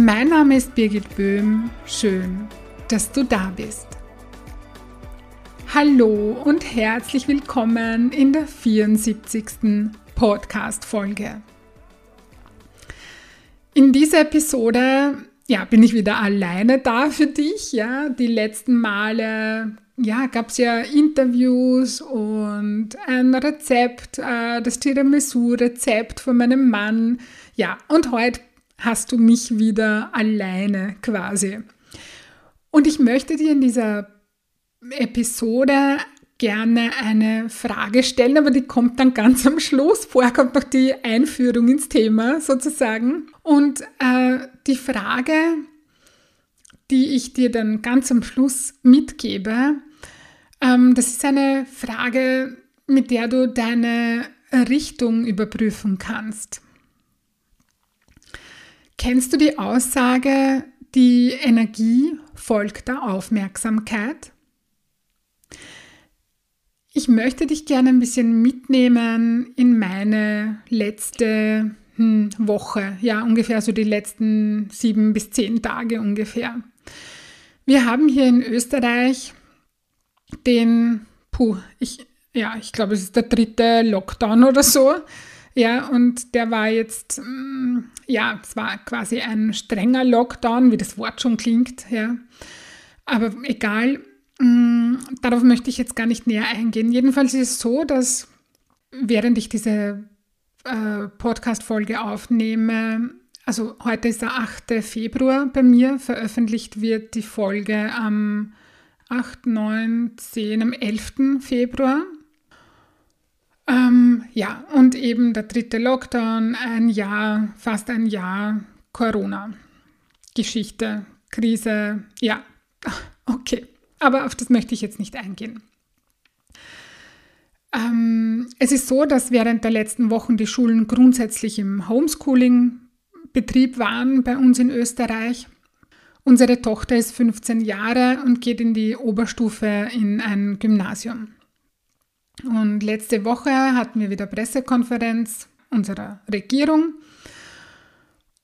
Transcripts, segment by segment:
Mein Name ist Birgit Böhm. Schön, dass du da bist. Hallo und herzlich willkommen in der 74. Podcast-Folge. In dieser Episode ja, bin ich wieder alleine da für dich. Ja, die letzten Male ja, gab es ja Interviews und ein Rezept, äh, das Tiramisu-Rezept von meinem Mann. Ja, und heute hast du mich wieder alleine quasi. Und ich möchte dir in dieser Episode gerne eine Frage stellen, aber die kommt dann ganz am Schluss. Vorher kommt noch die Einführung ins Thema sozusagen. Und äh, die Frage, die ich dir dann ganz am Schluss mitgebe, ähm, das ist eine Frage, mit der du deine Richtung überprüfen kannst. Kennst du die Aussage, die Energie folgt der Aufmerksamkeit? Ich möchte dich gerne ein bisschen mitnehmen in meine letzte hm, Woche, ja ungefähr so die letzten sieben bis zehn Tage ungefähr. Wir haben hier in Österreich den, puh, ich, ja, ich glaube, es ist der dritte Lockdown oder so. Ja, und der war jetzt, mm, ja, es war quasi ein strenger Lockdown, wie das Wort schon klingt, ja. Aber egal, mm, darauf möchte ich jetzt gar nicht näher eingehen. Jedenfalls ist es so, dass während ich diese äh, Podcast-Folge aufnehme, also heute ist der 8. Februar bei mir, veröffentlicht wird die Folge am 8, 9, 10, am 11. Februar. Ähm, ja, und eben der dritte Lockdown, ein Jahr, fast ein Jahr Corona. Geschichte, Krise, ja, okay. Aber auf das möchte ich jetzt nicht eingehen. Ähm, es ist so, dass während der letzten Wochen die Schulen grundsätzlich im Homeschooling-Betrieb waren bei uns in Österreich. Unsere Tochter ist 15 Jahre und geht in die Oberstufe in ein Gymnasium. Und letzte Woche hatten wir wieder Pressekonferenz unserer Regierung.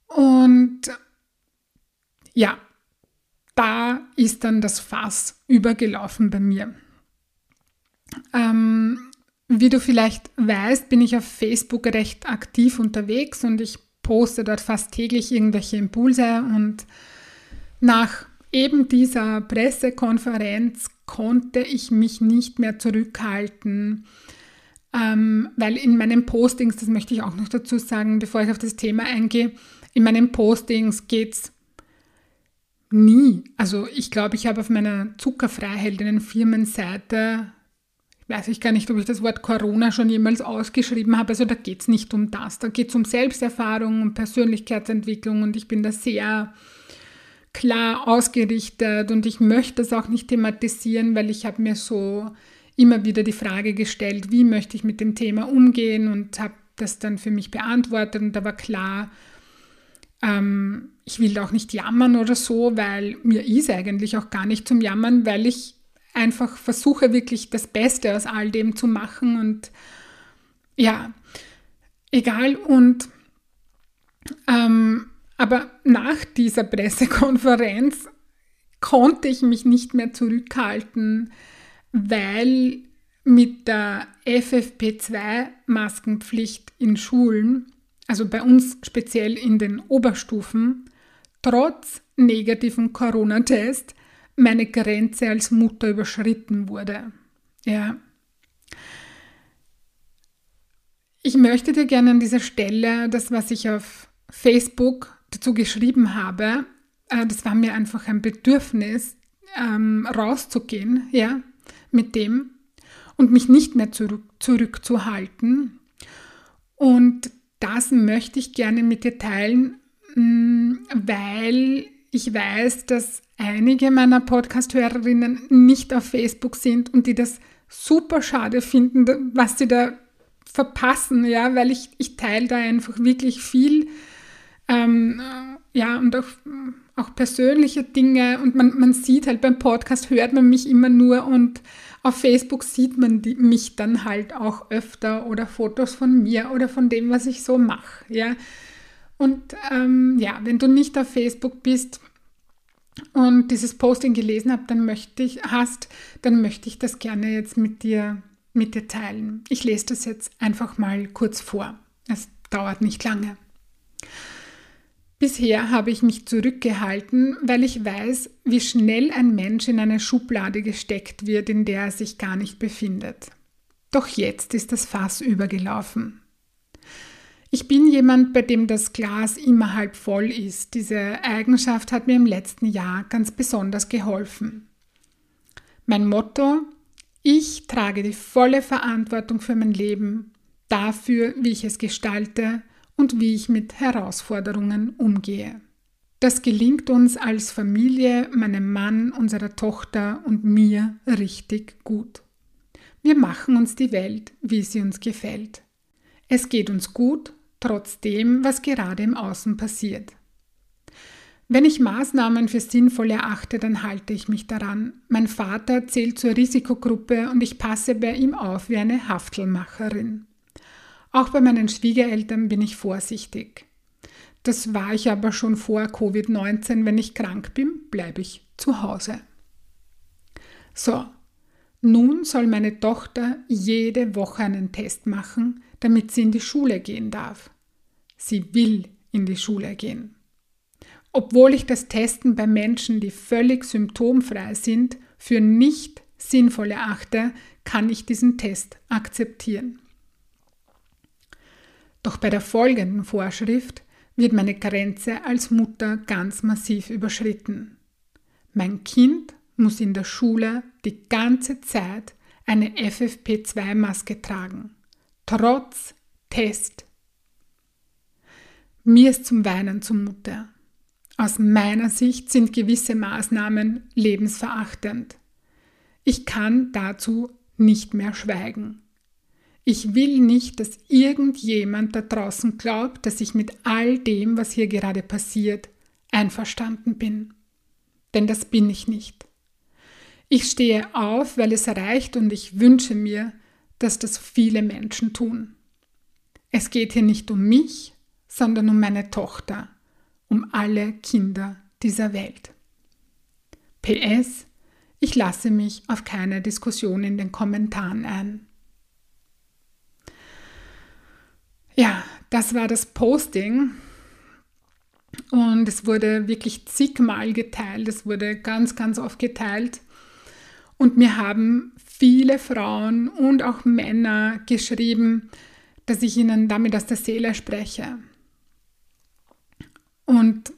Und ja, da ist dann das Fass übergelaufen bei mir. Ähm, wie du vielleicht weißt, bin ich auf Facebook recht aktiv unterwegs und ich poste dort fast täglich irgendwelche Impulse. Und nach eben dieser Pressekonferenz konnte ich mich nicht mehr zurückhalten, ähm, weil in meinen Postings, das möchte ich auch noch dazu sagen, bevor ich auf das Thema eingehe, in meinen Postings geht es nie. Also ich glaube, ich habe auf meiner Zuckerfreiheldinnen Firmenseite, weiß ich gar nicht, ob ich das Wort Corona schon jemals ausgeschrieben habe, also da geht es nicht um das, da geht es um Selbsterfahrung, um Persönlichkeitsentwicklung und ich bin da sehr klar ausgerichtet und ich möchte das auch nicht thematisieren, weil ich habe mir so immer wieder die Frage gestellt, wie möchte ich mit dem Thema umgehen und habe das dann für mich beantwortet und da war klar, ähm, ich will auch nicht jammern oder so, weil mir ist eigentlich auch gar nicht zum Jammern, weil ich einfach versuche wirklich das Beste aus all dem zu machen und ja, egal und ähm, aber nach dieser Pressekonferenz konnte ich mich nicht mehr zurückhalten, weil mit der FFP2-Maskenpflicht in Schulen, also bei uns speziell in den Oberstufen, trotz negativen Corona-Test meine Grenze als Mutter überschritten wurde. Ja. Ich möchte dir gerne an dieser Stelle das, was ich auf Facebook dazu geschrieben habe, äh, das war mir einfach ein Bedürfnis, ähm, rauszugehen, ja, mit dem und mich nicht mehr zurück, zurückzuhalten. Und das möchte ich gerne mit dir teilen, mm, weil ich weiß, dass einige meiner Podcast-Hörerinnen nicht auf Facebook sind und die das super schade finden, was sie da verpassen, ja, weil ich, ich teile da einfach wirklich viel, ähm, ja, und auch, auch persönliche Dinge und man, man sieht halt beim Podcast, hört man mich immer nur und auf Facebook sieht man die, mich dann halt auch öfter oder Fotos von mir oder von dem, was ich so mache, ja. Und ähm, ja, wenn du nicht auf Facebook bist, und dieses Posting gelesen habe, dann möchte ich, hast, dann möchte ich das gerne jetzt mit dir, mit dir teilen. Ich lese das jetzt einfach mal kurz vor. Es dauert nicht lange. Bisher habe ich mich zurückgehalten, weil ich weiß, wie schnell ein Mensch in eine Schublade gesteckt wird, in der er sich gar nicht befindet. Doch jetzt ist das Fass übergelaufen. Ich bin jemand, bei dem das Glas immer halb voll ist. Diese Eigenschaft hat mir im letzten Jahr ganz besonders geholfen. Mein Motto, ich trage die volle Verantwortung für mein Leben, dafür, wie ich es gestalte und wie ich mit Herausforderungen umgehe. Das gelingt uns als Familie, meinem Mann, unserer Tochter und mir richtig gut. Wir machen uns die Welt, wie sie uns gefällt. Es geht uns gut trotz dem, was gerade im Außen passiert. Wenn ich Maßnahmen für sinnvoll erachte, dann halte ich mich daran. Mein Vater zählt zur Risikogruppe und ich passe bei ihm auf wie eine Haftelmacherin. Auch bei meinen Schwiegereltern bin ich vorsichtig. Das war ich aber schon vor Covid-19. Wenn ich krank bin, bleibe ich zu Hause. So, nun soll meine Tochter jede Woche einen Test machen, damit sie in die Schule gehen darf. Sie will in die Schule gehen. Obwohl ich das Testen bei Menschen, die völlig symptomfrei sind, für nicht sinnvoll erachte, kann ich diesen Test akzeptieren. Doch bei der folgenden Vorschrift wird meine Grenze als Mutter ganz massiv überschritten. Mein Kind muss in der Schule die ganze Zeit eine FFP2-Maske tragen, trotz Test, mir ist zum Weinen zumute. Aus meiner Sicht sind gewisse Maßnahmen lebensverachtend. Ich kann dazu nicht mehr schweigen. Ich will nicht, dass irgendjemand da draußen glaubt, dass ich mit all dem, was hier gerade passiert, einverstanden bin. Denn das bin ich nicht. Ich stehe auf, weil es reicht und ich wünsche mir, dass das viele Menschen tun. Es geht hier nicht um mich, sondern um meine Tochter, um alle Kinder dieser Welt. PS, ich lasse mich auf keine Diskussion in den Kommentaren ein. Ja, das war das Posting und es wurde wirklich zigmal geteilt, es wurde ganz, ganz oft geteilt und mir haben viele Frauen und auch Männer geschrieben, dass ich ihnen damit aus der Seele spreche. Und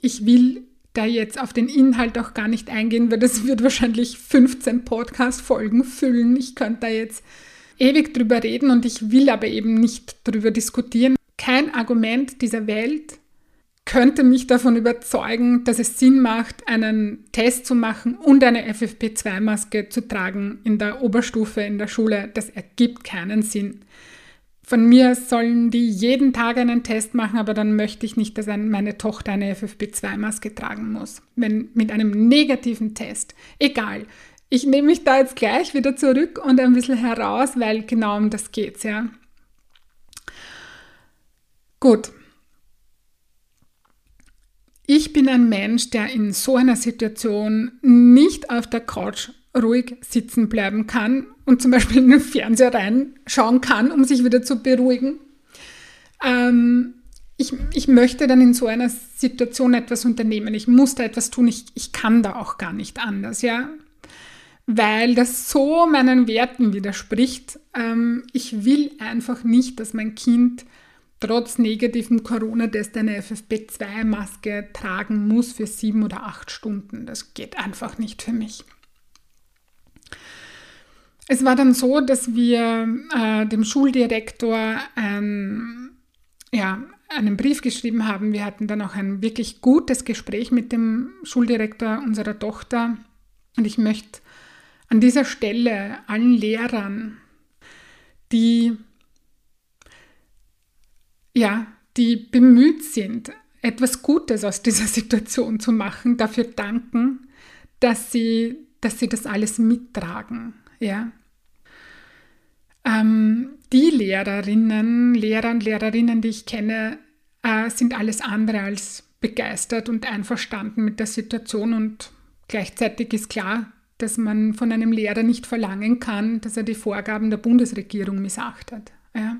ich will da jetzt auf den Inhalt auch gar nicht eingehen, weil das wird wahrscheinlich 15 Podcast-Folgen füllen. Ich könnte da jetzt ewig drüber reden und ich will aber eben nicht drüber diskutieren. Kein Argument dieser Welt könnte mich davon überzeugen, dass es Sinn macht, einen Test zu machen und eine FFP2-Maske zu tragen in der Oberstufe in der Schule. Das ergibt keinen Sinn. Von mir sollen die jeden Tag einen Test machen, aber dann möchte ich nicht, dass meine Tochter eine FFP2-Maske tragen muss. Wenn mit einem negativen Test. Egal. Ich nehme mich da jetzt gleich wieder zurück und ein bisschen heraus, weil genau um das geht's, ja. Gut. Ich bin ein Mensch, der in so einer Situation nicht auf der Couch ruhig sitzen bleiben kann und zum Beispiel in den Fernseher reinschauen kann, um sich wieder zu beruhigen. Ähm, ich, ich möchte dann in so einer Situation etwas unternehmen. Ich muss da etwas tun. Ich, ich kann da auch gar nicht anders, ja. Weil das so meinen Werten widerspricht. Ähm, ich will einfach nicht, dass mein Kind trotz negativem Corona-Test eine FFP2-Maske tragen muss für sieben oder acht Stunden. Das geht einfach nicht für mich. Es war dann so, dass wir äh, dem Schuldirektor ein, ja, einen Brief geschrieben haben. Wir hatten dann auch ein wirklich gutes Gespräch mit dem Schuldirektor unserer Tochter. Und ich möchte an dieser Stelle allen Lehrern, die ja, die bemüht sind, etwas Gutes aus dieser Situation zu machen, dafür danken, dass sie, dass sie das alles mittragen. Ja. Ähm, die Lehrerinnen, Lehrer und Lehrerinnen, die ich kenne, äh, sind alles andere als begeistert und einverstanden mit der Situation und gleichzeitig ist klar, dass man von einem Lehrer nicht verlangen kann, dass er die Vorgaben der Bundesregierung missachtet. Ja.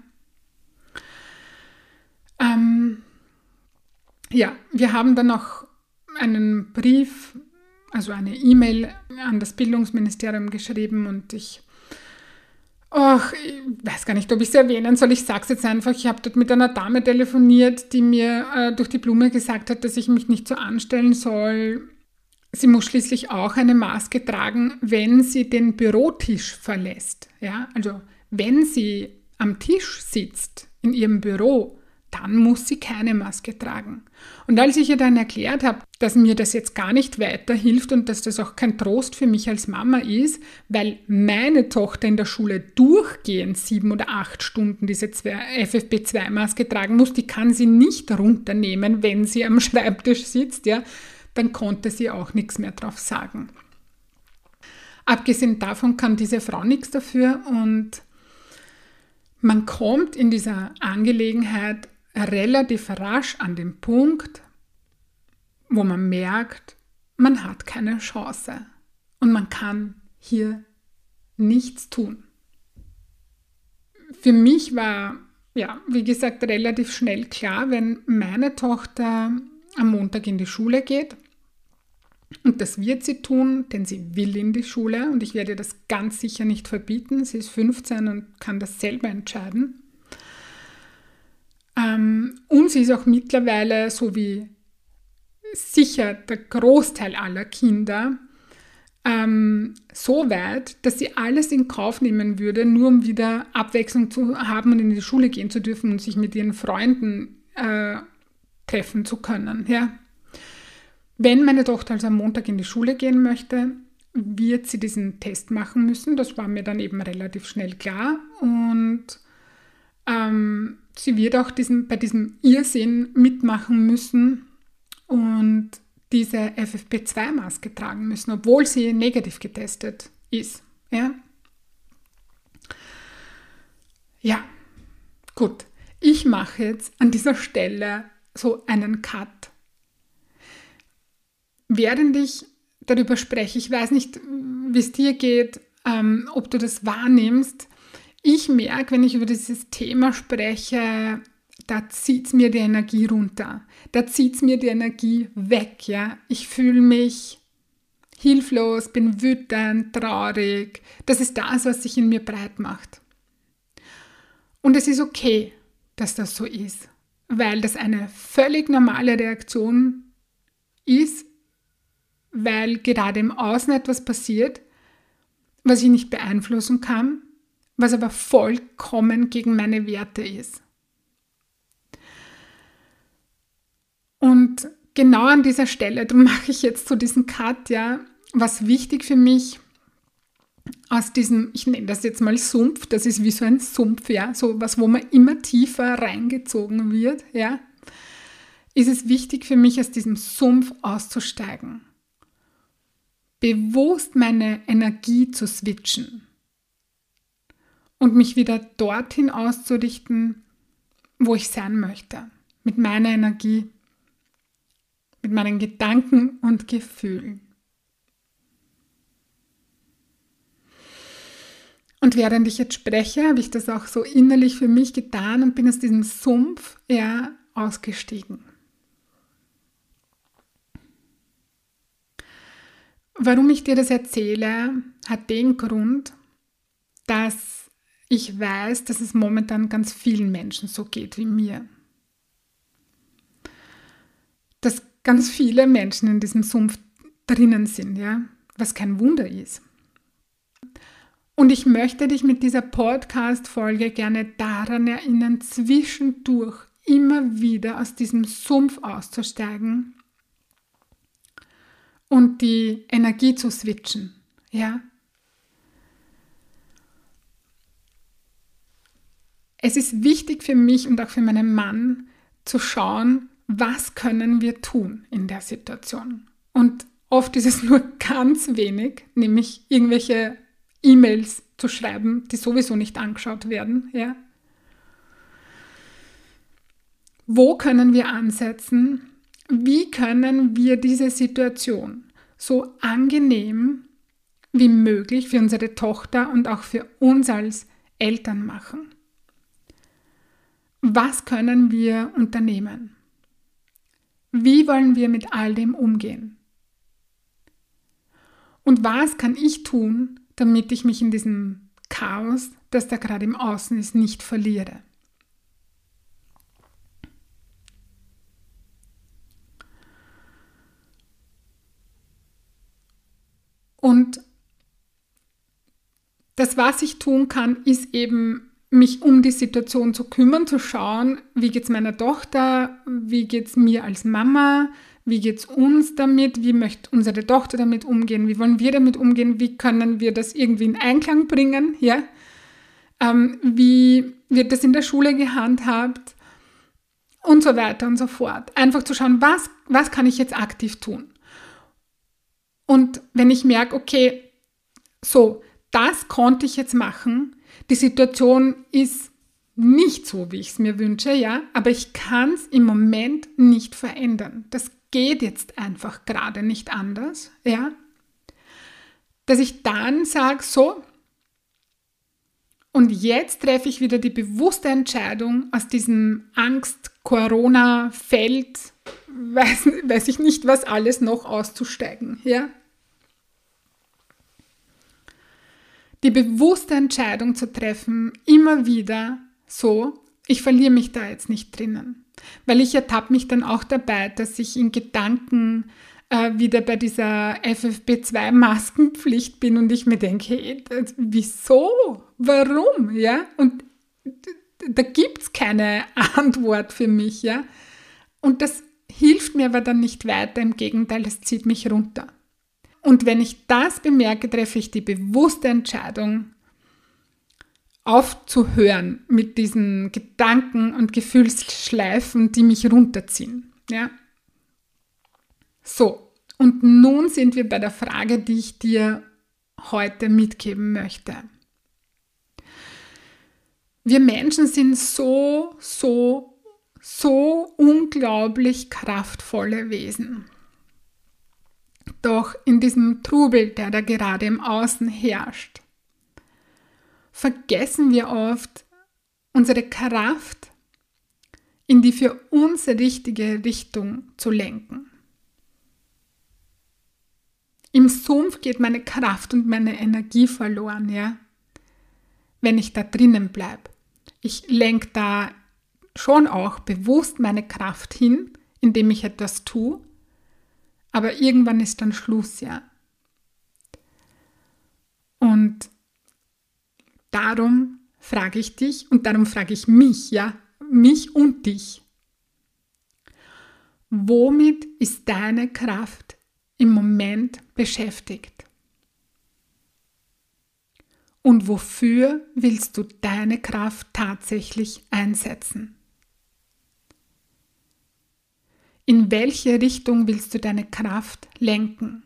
Ähm, ja, wir haben dann noch einen Brief, also eine E-Mail an das Bildungsministerium geschrieben und ich, ach, ich weiß gar nicht, ob ich es erwähnen soll. Ich sage es jetzt einfach. Ich habe dort mit einer Dame telefoniert, die mir äh, durch die Blume gesagt hat, dass ich mich nicht so anstellen soll. Sie muss schließlich auch eine Maske tragen, wenn sie den Bürotisch verlässt. Ja, also wenn sie am Tisch sitzt in ihrem Büro, dann muss sie keine Maske tragen. Und als ich ihr dann erklärt habe, dass mir das jetzt gar nicht weiterhilft und dass das auch kein Trost für mich als Mama ist, weil meine Tochter in der Schule durchgehend sieben oder acht Stunden diese FFP2-Maske tragen muss, die kann sie nicht runternehmen, wenn sie am Schreibtisch sitzt, ja, dann konnte sie auch nichts mehr drauf sagen. Abgesehen davon kann diese Frau nichts dafür und man kommt in dieser Angelegenheit relativ rasch an den Punkt, wo man merkt, man hat keine Chance und man kann hier nichts tun. Für mich war, ja, wie gesagt, relativ schnell klar, wenn meine Tochter am Montag in die Schule geht, und das wird sie tun, denn sie will in die Schule und ich werde das ganz sicher nicht verbieten. Sie ist 15 und kann das selber entscheiden. Ähm, und sie ist auch mittlerweile, so wie sicher der Großteil aller Kinder, ähm, so weit, dass sie alles in Kauf nehmen würde, nur um wieder Abwechslung zu haben und in die Schule gehen zu dürfen und sich mit ihren Freunden äh, treffen zu können. Ja. Wenn meine Tochter also am Montag in die Schule gehen möchte, wird sie diesen Test machen müssen. Das war mir dann eben relativ schnell klar. Und ähm, sie wird auch diesen, bei diesem Irrsinn mitmachen müssen und diese FFP2-Maske tragen müssen, obwohl sie negativ getestet ist. Ja, ja. gut. Ich mache jetzt an dieser Stelle so einen Cut. Während ich darüber spreche, ich weiß nicht, wie es dir geht, ähm, ob du das wahrnimmst, ich merke, wenn ich über dieses Thema spreche, da zieht es mir die Energie runter. Da zieht es mir die Energie weg. Ja? Ich fühle mich hilflos, bin wütend, traurig. Das ist das, was sich in mir breit macht. Und es ist okay, dass das so ist, weil das eine völlig normale Reaktion ist, weil gerade im Außen etwas passiert, was ich nicht beeinflussen kann was aber vollkommen gegen meine Werte ist. Und genau an dieser Stelle, darum mache ich jetzt so diesen Cut, ja, was wichtig für mich aus diesem, ich nenne das jetzt mal Sumpf, das ist wie so ein Sumpf, ja, so was, wo man immer tiefer reingezogen wird, ja, ist es wichtig für mich, aus diesem Sumpf auszusteigen. Bewusst meine Energie zu switchen und mich wieder dorthin auszurichten, wo ich sein möchte, mit meiner Energie, mit meinen Gedanken und Gefühlen. Und während ich jetzt spreche, habe ich das auch so innerlich für mich getan und bin aus diesem Sumpf eher ausgestiegen. Warum ich dir das erzähle, hat den Grund, dass ich weiß, dass es momentan ganz vielen Menschen so geht wie mir. Dass ganz viele Menschen in diesem Sumpf drinnen sind, ja, was kein Wunder ist. Und ich möchte dich mit dieser Podcast-Folge gerne daran erinnern, zwischendurch immer wieder aus diesem Sumpf auszusteigen und die Energie zu switchen. Ja? Es ist wichtig für mich und auch für meinen Mann zu schauen, was können wir tun in der Situation. Und oft ist es nur ganz wenig, nämlich irgendwelche E-Mails zu schreiben, die sowieso nicht angeschaut werden. Ja? Wo können wir ansetzen? Wie können wir diese Situation so angenehm wie möglich für unsere Tochter und auch für uns als Eltern machen? Was können wir unternehmen? Wie wollen wir mit all dem umgehen? Und was kann ich tun, damit ich mich in diesem Chaos, das da gerade im Außen ist, nicht verliere? Und das, was ich tun kann, ist eben mich um die Situation zu kümmern, zu schauen, wie geht es meiner Tochter, wie geht es mir als Mama, wie geht es uns damit, wie möchte unsere Tochter damit umgehen, wie wollen wir damit umgehen, wie können wir das irgendwie in Einklang bringen, ja? Ähm, wie wird das in der Schule gehandhabt und so weiter und so fort. Einfach zu schauen, was, was kann ich jetzt aktiv tun. Und wenn ich merke, okay, so, das konnte ich jetzt machen, die Situation ist nicht so, wie ich es mir wünsche, ja, aber ich kann es im Moment nicht verändern. Das geht jetzt einfach gerade nicht anders, ja. Dass ich dann sage, so, und jetzt treffe ich wieder die bewusste Entscheidung, aus diesem Angst-Corona-Feld, weiß, weiß ich nicht, was alles noch auszusteigen, ja. die bewusste Entscheidung zu treffen, immer wieder so, ich verliere mich da jetzt nicht drinnen. Weil ich ertappe mich dann auch dabei, dass ich in Gedanken äh, wieder bei dieser FFP2-Maskenpflicht bin und ich mir denke, hey, das, wieso? Warum? Ja? Und da gibt es keine Antwort für mich, ja. Und das hilft mir aber dann nicht weiter, im Gegenteil, es zieht mich runter. Und wenn ich das bemerke, treffe ich die bewusste Entscheidung, aufzuhören mit diesen Gedanken und Gefühlsschleifen, die mich runterziehen. Ja? So, und nun sind wir bei der Frage, die ich dir heute mitgeben möchte. Wir Menschen sind so, so, so unglaublich kraftvolle Wesen. Doch in diesem Trubel, der da gerade im Außen herrscht, vergessen wir oft unsere Kraft in die für uns richtige Richtung zu lenken. Im Sumpf geht meine Kraft und meine Energie verloren, ja, wenn ich da drinnen bleibe. Ich lenke da schon auch bewusst meine Kraft hin, indem ich etwas tue, aber irgendwann ist dann Schluss, ja. Und darum frage ich dich und darum frage ich mich, ja, mich und dich. Womit ist deine Kraft im Moment beschäftigt? Und wofür willst du deine Kraft tatsächlich einsetzen? In welche Richtung willst du deine Kraft lenken?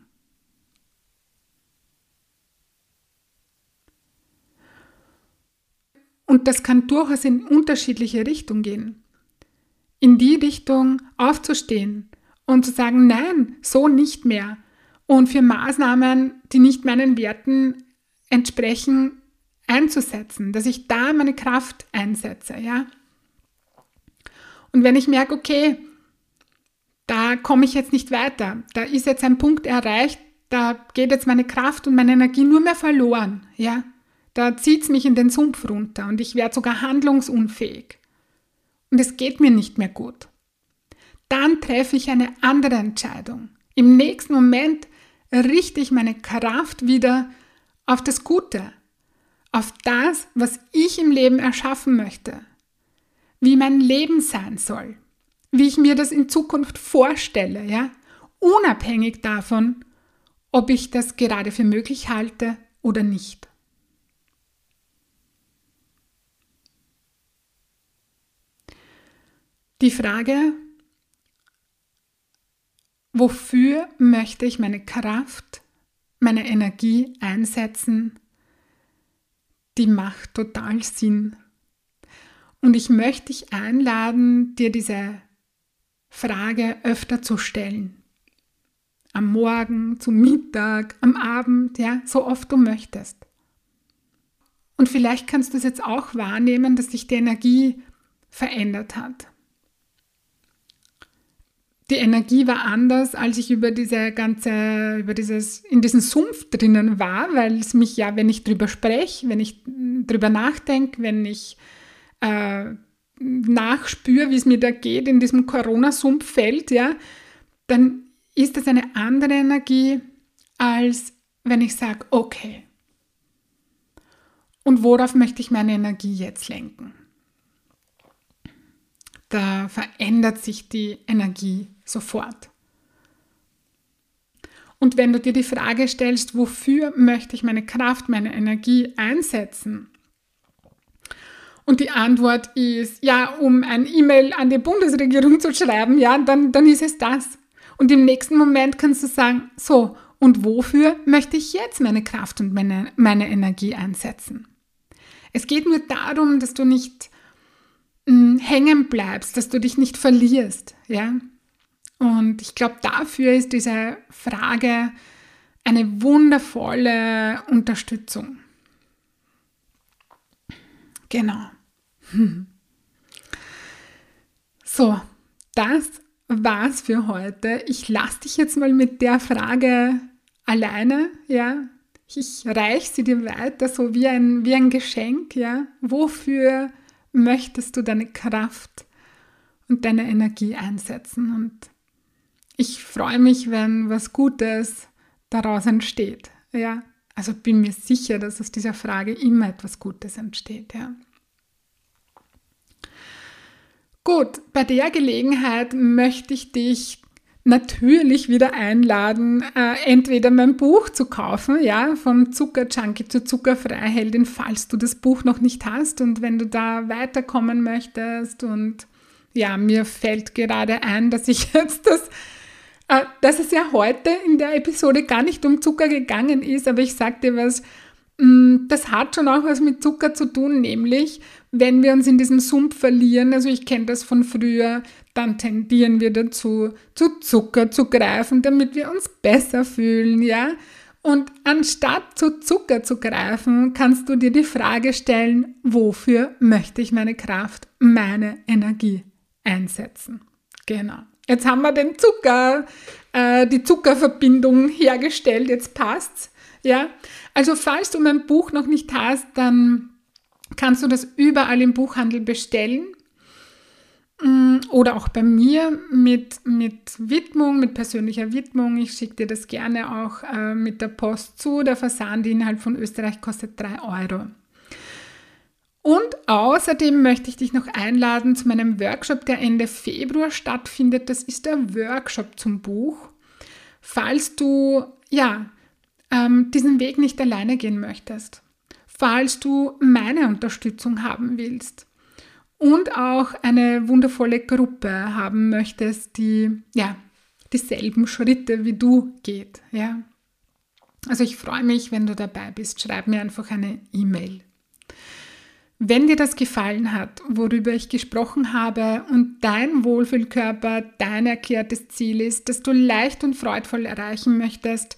Und das kann durchaus in unterschiedliche Richtungen gehen. In die Richtung aufzustehen und zu sagen, nein, so nicht mehr. Und für Maßnahmen, die nicht meinen Werten entsprechen, einzusetzen, dass ich da meine Kraft einsetze, ja. Und wenn ich merke, okay, da komme ich jetzt nicht weiter. Da ist jetzt ein Punkt erreicht, da geht jetzt meine Kraft und meine Energie nur mehr verloren. Ja? Da zieht es mich in den Sumpf runter und ich werde sogar handlungsunfähig. Und es geht mir nicht mehr gut. Dann treffe ich eine andere Entscheidung. Im nächsten Moment richte ich meine Kraft wieder auf das Gute, auf das, was ich im Leben erschaffen möchte. wie mein Leben sein soll, wie ich mir das in Zukunft vorstelle, ja, unabhängig davon, ob ich das gerade für möglich halte oder nicht. Die Frage, wofür möchte ich meine Kraft, meine Energie einsetzen, die macht total Sinn. Und ich möchte dich einladen, dir diese Frage öfter zu stellen. Am Morgen, zum Mittag, am Abend, ja, so oft du möchtest. Und vielleicht kannst du es jetzt auch wahrnehmen, dass sich die Energie verändert hat die Energie war anders, als ich über diese ganze, über dieses, in diesem Sumpf drinnen war, weil es mich ja, wenn ich drüber spreche, wenn ich drüber nachdenke, wenn ich äh, nachspüre, wie es mir da geht in diesem Corona-Sumpffeld, ja, dann ist das eine andere Energie, als wenn ich sage, okay. Und worauf möchte ich meine Energie jetzt lenken? Da verändert sich die Energie sofort. Und wenn du dir die Frage stellst, wofür möchte ich meine Kraft, meine Energie einsetzen? Und die Antwort ist, ja, um ein E-Mail an die Bundesregierung zu schreiben, ja, dann, dann ist es das. Und im nächsten Moment kannst du sagen, so, und wofür möchte ich jetzt meine Kraft und meine, meine Energie einsetzen? Es geht nur darum, dass du nicht mh, hm, hängen bleibst, dass du dich nicht verlierst, ja. Und ich glaube, dafür ist diese Frage eine wundervolle Unterstützung. Genau. So, das war's für heute. Ich lasse dich jetzt mal mit der Frage alleine, ja. Ich reiche sie dir weiter, so wie ein, wie ein Geschenk, ja. Wofür möchtest du deine Kraft und deine Energie einsetzen? Und ich freue mich, wenn was Gutes daraus entsteht. Ja, also bin mir sicher, dass aus dieser Frage immer etwas Gutes entsteht. Ja. Gut, bei der Gelegenheit möchte ich dich natürlich wieder einladen, äh, entweder mein Buch zu kaufen, ja, von Zuckerjunkie zu Zuckerfreiheldin, falls du das Buch noch nicht hast und wenn du da weiterkommen möchtest und ja, mir fällt gerade ein, dass ich jetzt das äh, dass es ja heute in der Episode gar nicht um Zucker gegangen ist, aber ich sag dir was, das hat schon auch was mit Zucker zu tun, nämlich wenn wir uns in diesem Sumpf verlieren, also ich kenne das von früher, dann tendieren wir dazu, zu Zucker zu greifen, damit wir uns besser fühlen, ja. Und anstatt zu Zucker zu greifen, kannst du dir die Frage stellen, wofür möchte ich meine Kraft, meine Energie einsetzen? Genau. Jetzt haben wir den Zucker, äh, die Zuckerverbindung hergestellt, jetzt passt's. Ja, also falls du mein Buch noch nicht hast, dann kannst du das überall im Buchhandel bestellen mm, oder auch bei mir mit, mit Widmung, mit persönlicher Widmung. Ich schicke dir das gerne auch äh, mit der Post zu. Der Versand innerhalb von Österreich kostet 3 Euro. Und außerdem möchte ich dich noch einladen zu meinem Workshop, der Ende Februar stattfindet. Das ist der Workshop zum Buch. Falls du ja ähm, diesen Weg nicht alleine gehen möchtest, falls du meine Unterstützung haben willst und auch eine wundervolle Gruppe haben möchtest, die ja dieselben Schritte wie du geht. Ja. Also ich freue mich, wenn du dabei bist. Schreib mir einfach eine E-Mail. Wenn dir das gefallen hat, worüber ich gesprochen habe und dein Wohlfühlkörper dein erklärtes Ziel ist, das du leicht und freudvoll erreichen möchtest,